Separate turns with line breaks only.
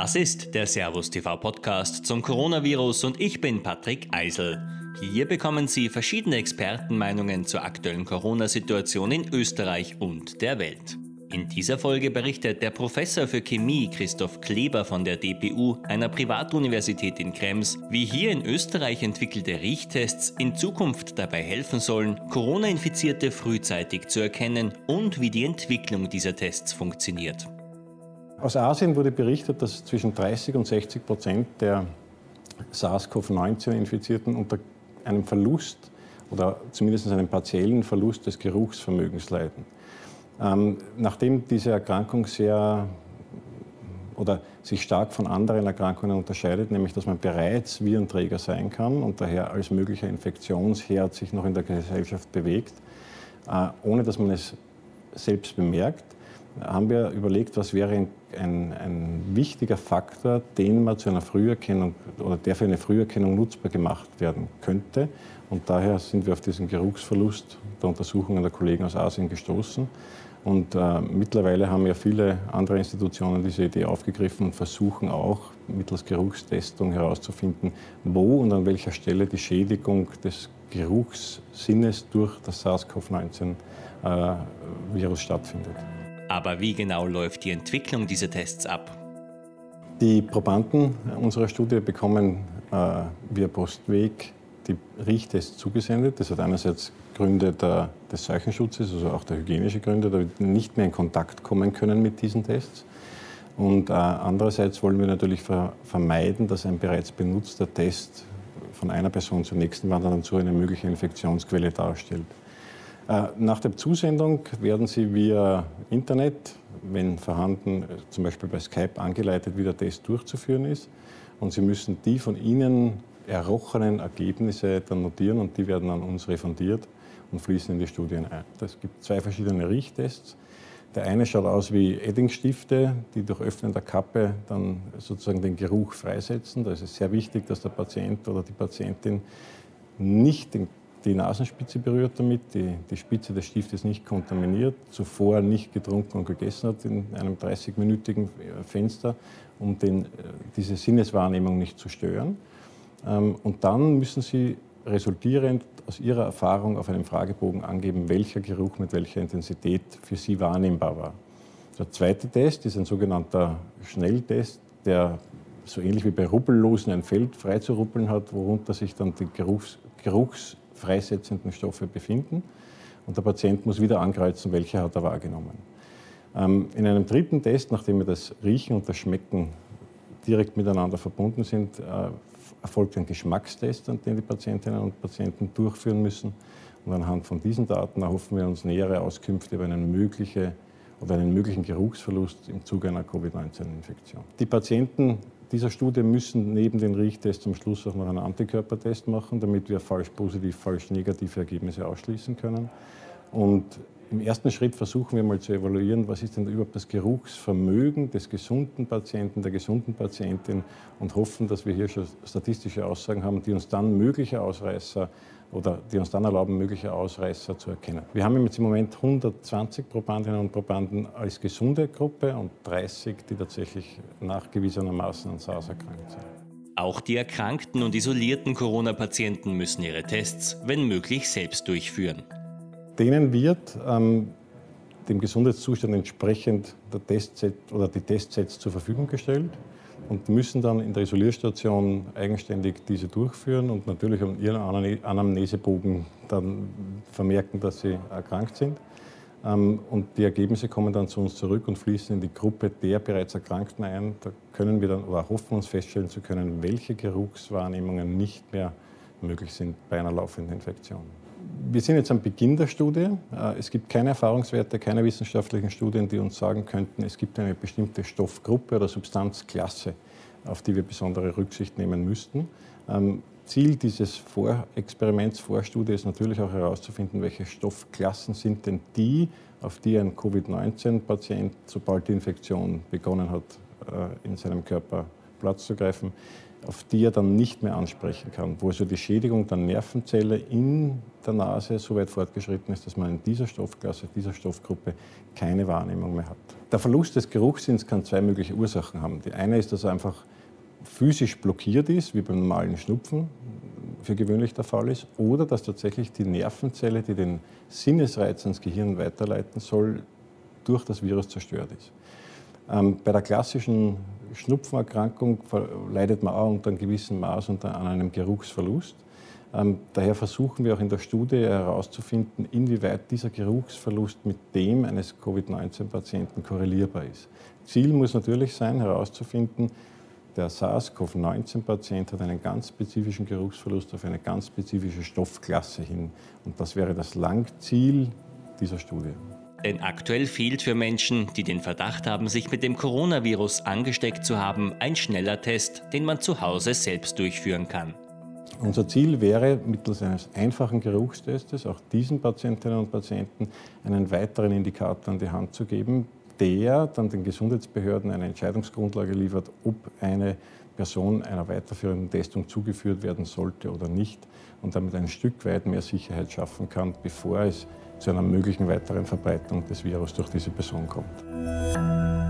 Das ist der Servus TV Podcast zum Coronavirus und ich bin Patrick Eisel. Hier bekommen Sie verschiedene Expertenmeinungen zur aktuellen Corona-Situation in Österreich und der Welt. In dieser Folge berichtet der Professor für Chemie Christoph Kleber von der DPU, einer Privatuniversität in Krems, wie hier in Österreich entwickelte Riechtests in Zukunft dabei helfen sollen, Corona-Infizierte frühzeitig zu erkennen und wie die Entwicklung dieser Tests funktioniert.
Aus Asien wurde berichtet, dass zwischen 30 und 60 Prozent der SARS-CoV-19-Infizierten unter einem Verlust oder zumindest einem partiellen Verlust des Geruchsvermögens leiden. Ähm, nachdem diese Erkrankung sehr oder sich stark von anderen Erkrankungen unterscheidet, nämlich dass man bereits Virenträger sein kann und daher als möglicher Infektionsherd sich noch in der Gesellschaft bewegt, äh, ohne dass man es selbst bemerkt, haben wir überlegt, was wäre ein, ein, ein, wichtiger Faktor, den man zu einer Früherkennung oder der für eine Früherkennung nutzbar gemacht werden könnte. Und daher sind wir auf diesen Geruchsverlust der Untersuchungen der Kollegen aus Asien gestoßen und äh, mittlerweile haben ja viele andere Institutionen diese Idee aufgegriffen und versuchen auch mittels Geruchstestung herauszufinden, wo und an welcher Stelle die Schädigung des Geruchssinnes durch das SARS-CoV-19-Virus äh, stattfindet.
Aber wie genau läuft die Entwicklung dieser Tests ab?
Die Probanden unserer Studie bekommen äh, via Postweg die Riechtests zugesendet. Das hat einerseits Gründe der, des Zeichenschutzes, also auch der hygienische Gründe, da wir nicht mehr in Kontakt kommen können mit diesen Tests. Und äh, andererseits wollen wir natürlich ver vermeiden, dass ein bereits benutzter Test von einer Person zur nächsten wandert und so eine mögliche Infektionsquelle darstellt. Äh, nach der Zusendung werden sie via Internet, wenn vorhanden, zum Beispiel bei Skype angeleitet, wie der Test durchzuführen ist. Und Sie müssen die von Ihnen errochenen Ergebnisse dann notieren und die werden an uns refundiert und fließen in die Studien ein. Es gibt zwei verschiedene Riechtests. Der eine schaut aus wie Eddingstifte, die durch Öffnen der Kappe dann sozusagen den Geruch freisetzen. Da ist es sehr wichtig, dass der Patient oder die Patientin nicht den, die Nasenspitze berührt damit, die, die Spitze des Stiftes nicht kontaminiert, zuvor nicht getrunken und gegessen hat in einem 30-minütigen Fenster, um den, äh, diese Sinneswahrnehmung nicht zu stören. Ähm, und dann müssen Sie resultierend aus Ihrer Erfahrung auf einem Fragebogen angeben, welcher Geruch mit welcher Intensität für Sie wahrnehmbar war. Der zweite Test ist ein sogenannter Schnelltest, der so ähnlich wie bei Ruppellosen ein Feld freizuruppeln hat, worunter sich dann die Geruchs, geruchsfreisetzenden Stoffe befinden. Und der Patient muss wieder ankreuzen, welche hat er wahrgenommen. Ähm, in einem dritten Test, nachdem wir das Riechen und das Schmecken direkt miteinander verbunden sind, äh, erfolgt ein Geschmackstest, den die Patientinnen und Patienten durchführen müssen. Und anhand von diesen Daten erhoffen wir uns nähere Auskünfte über eine mögliche oder einen möglichen Geruchsverlust im Zuge einer Covid-19-Infektion. Die Patienten dieser Studie müssen neben den Riechtests zum Schluss auch noch einen Antikörpertest machen, damit wir falsch positiv, falsch negative Ergebnisse ausschließen können. Und im ersten Schritt versuchen wir mal zu evaluieren, was ist denn überhaupt das Geruchsvermögen des gesunden Patienten, der gesunden Patientin und hoffen, dass wir hier schon statistische Aussagen haben, die uns dann mögliche Ausreißer oder die uns dann erlauben, mögliche Ausreißer zu erkennen. Wir haben jetzt im Moment 120 Probandinnen und Probanden als gesunde Gruppe und 30, die tatsächlich nachgewiesenermaßen an SARS erkrankt sind.
Auch die erkrankten und isolierten Corona-Patienten müssen ihre Tests, wenn möglich, selbst durchführen.
Denen wird ähm, dem Gesundheitszustand entsprechend der Testset oder die Testsets zur Verfügung gestellt und müssen dann in der Isolierstation eigenständig diese durchführen und natürlich an ihren Anamnesebogen dann vermerken, dass sie erkrankt sind. Ähm, und die Ergebnisse kommen dann zu uns zurück und fließen in die Gruppe der bereits Erkrankten ein. Da können wir dann oder hoffen uns feststellen zu können, welche Geruchswahrnehmungen nicht mehr möglich sind bei einer laufenden Infektion wir sind jetzt am Beginn der Studie. Äh, es gibt keine Erfahrungswerte, keine wissenschaftlichen Studien, die uns sagen könnten, es gibt eine bestimmte Stoffgruppe oder Substanzklasse, auf die wir besondere Rücksicht nehmen müssten. Ähm, Ziel dieses Vorexperiments, Vorstudie ist natürlich auch herauszufinden, welche Stoffklassen sind denn die, auf die ein Covid-19-Patient, sobald die Infektion begonnen hat, äh, in seinem Körper Platz zu greifen, auf die er dann nicht mehr ansprechen kann, wo also die Schädigung der Nervenzelle in der Nase so weit fortgeschritten ist, dass man in dieser Stoffklasse, dieser Stoffgruppe keine Wahrnehmung mehr hat. Der Verlust des Geruchssinns kann zwei mögliche Ursachen haben. Die eine ist, dass er einfach physisch blockiert ist, wie beim normalen Schnupfen für gewöhnlich der Fall ist, oder dass tatsächlich die Nervenzelle, die den Sinnesreiz ans Gehirn weiterleiten soll, durch das Virus zerstört ist. Ähm, bei der klassischen Schnupfenerkrankung leidet man auch unter einem gewissen Maß unter, an einem Geruchsverlust. Ähm, daher versuchen wir auch in der Studie herauszufinden, inwieweit dieser Geruchsverlust mit dem eines Covid-19-Patienten korrelierbar ist. Ziel muss natürlich sein, herauszufinden, der SARS-CoV-19-Patient hat einen ganz spezifischen Geruchsverlust auf eine ganz spezifische Stoffklasse hin. Und das wäre das Langziel dieser Studie.
Denn aktuell fehlt für Menschen, die den Verdacht haben, sich mit dem Coronavirus angesteckt zu haben, ein schneller Test, den man zu Hause selbst durchführen kann.
Unser Ziel wäre, mittels eines einfachen Geruchstestes auch diesen Patientinnen und Patienten einen weiteren Indikator an die Hand zu geben, der dann den Gesundheitsbehörden eine Entscheidungsgrundlage liefert, ob eine Person einer weiterführenden Testung zugeführt werden sollte oder nicht und damit ein Stück weit mehr Sicherheit schaffen kann, bevor es zu einer möglichen weiteren Verbreitung des Virus durch diese Person kommt.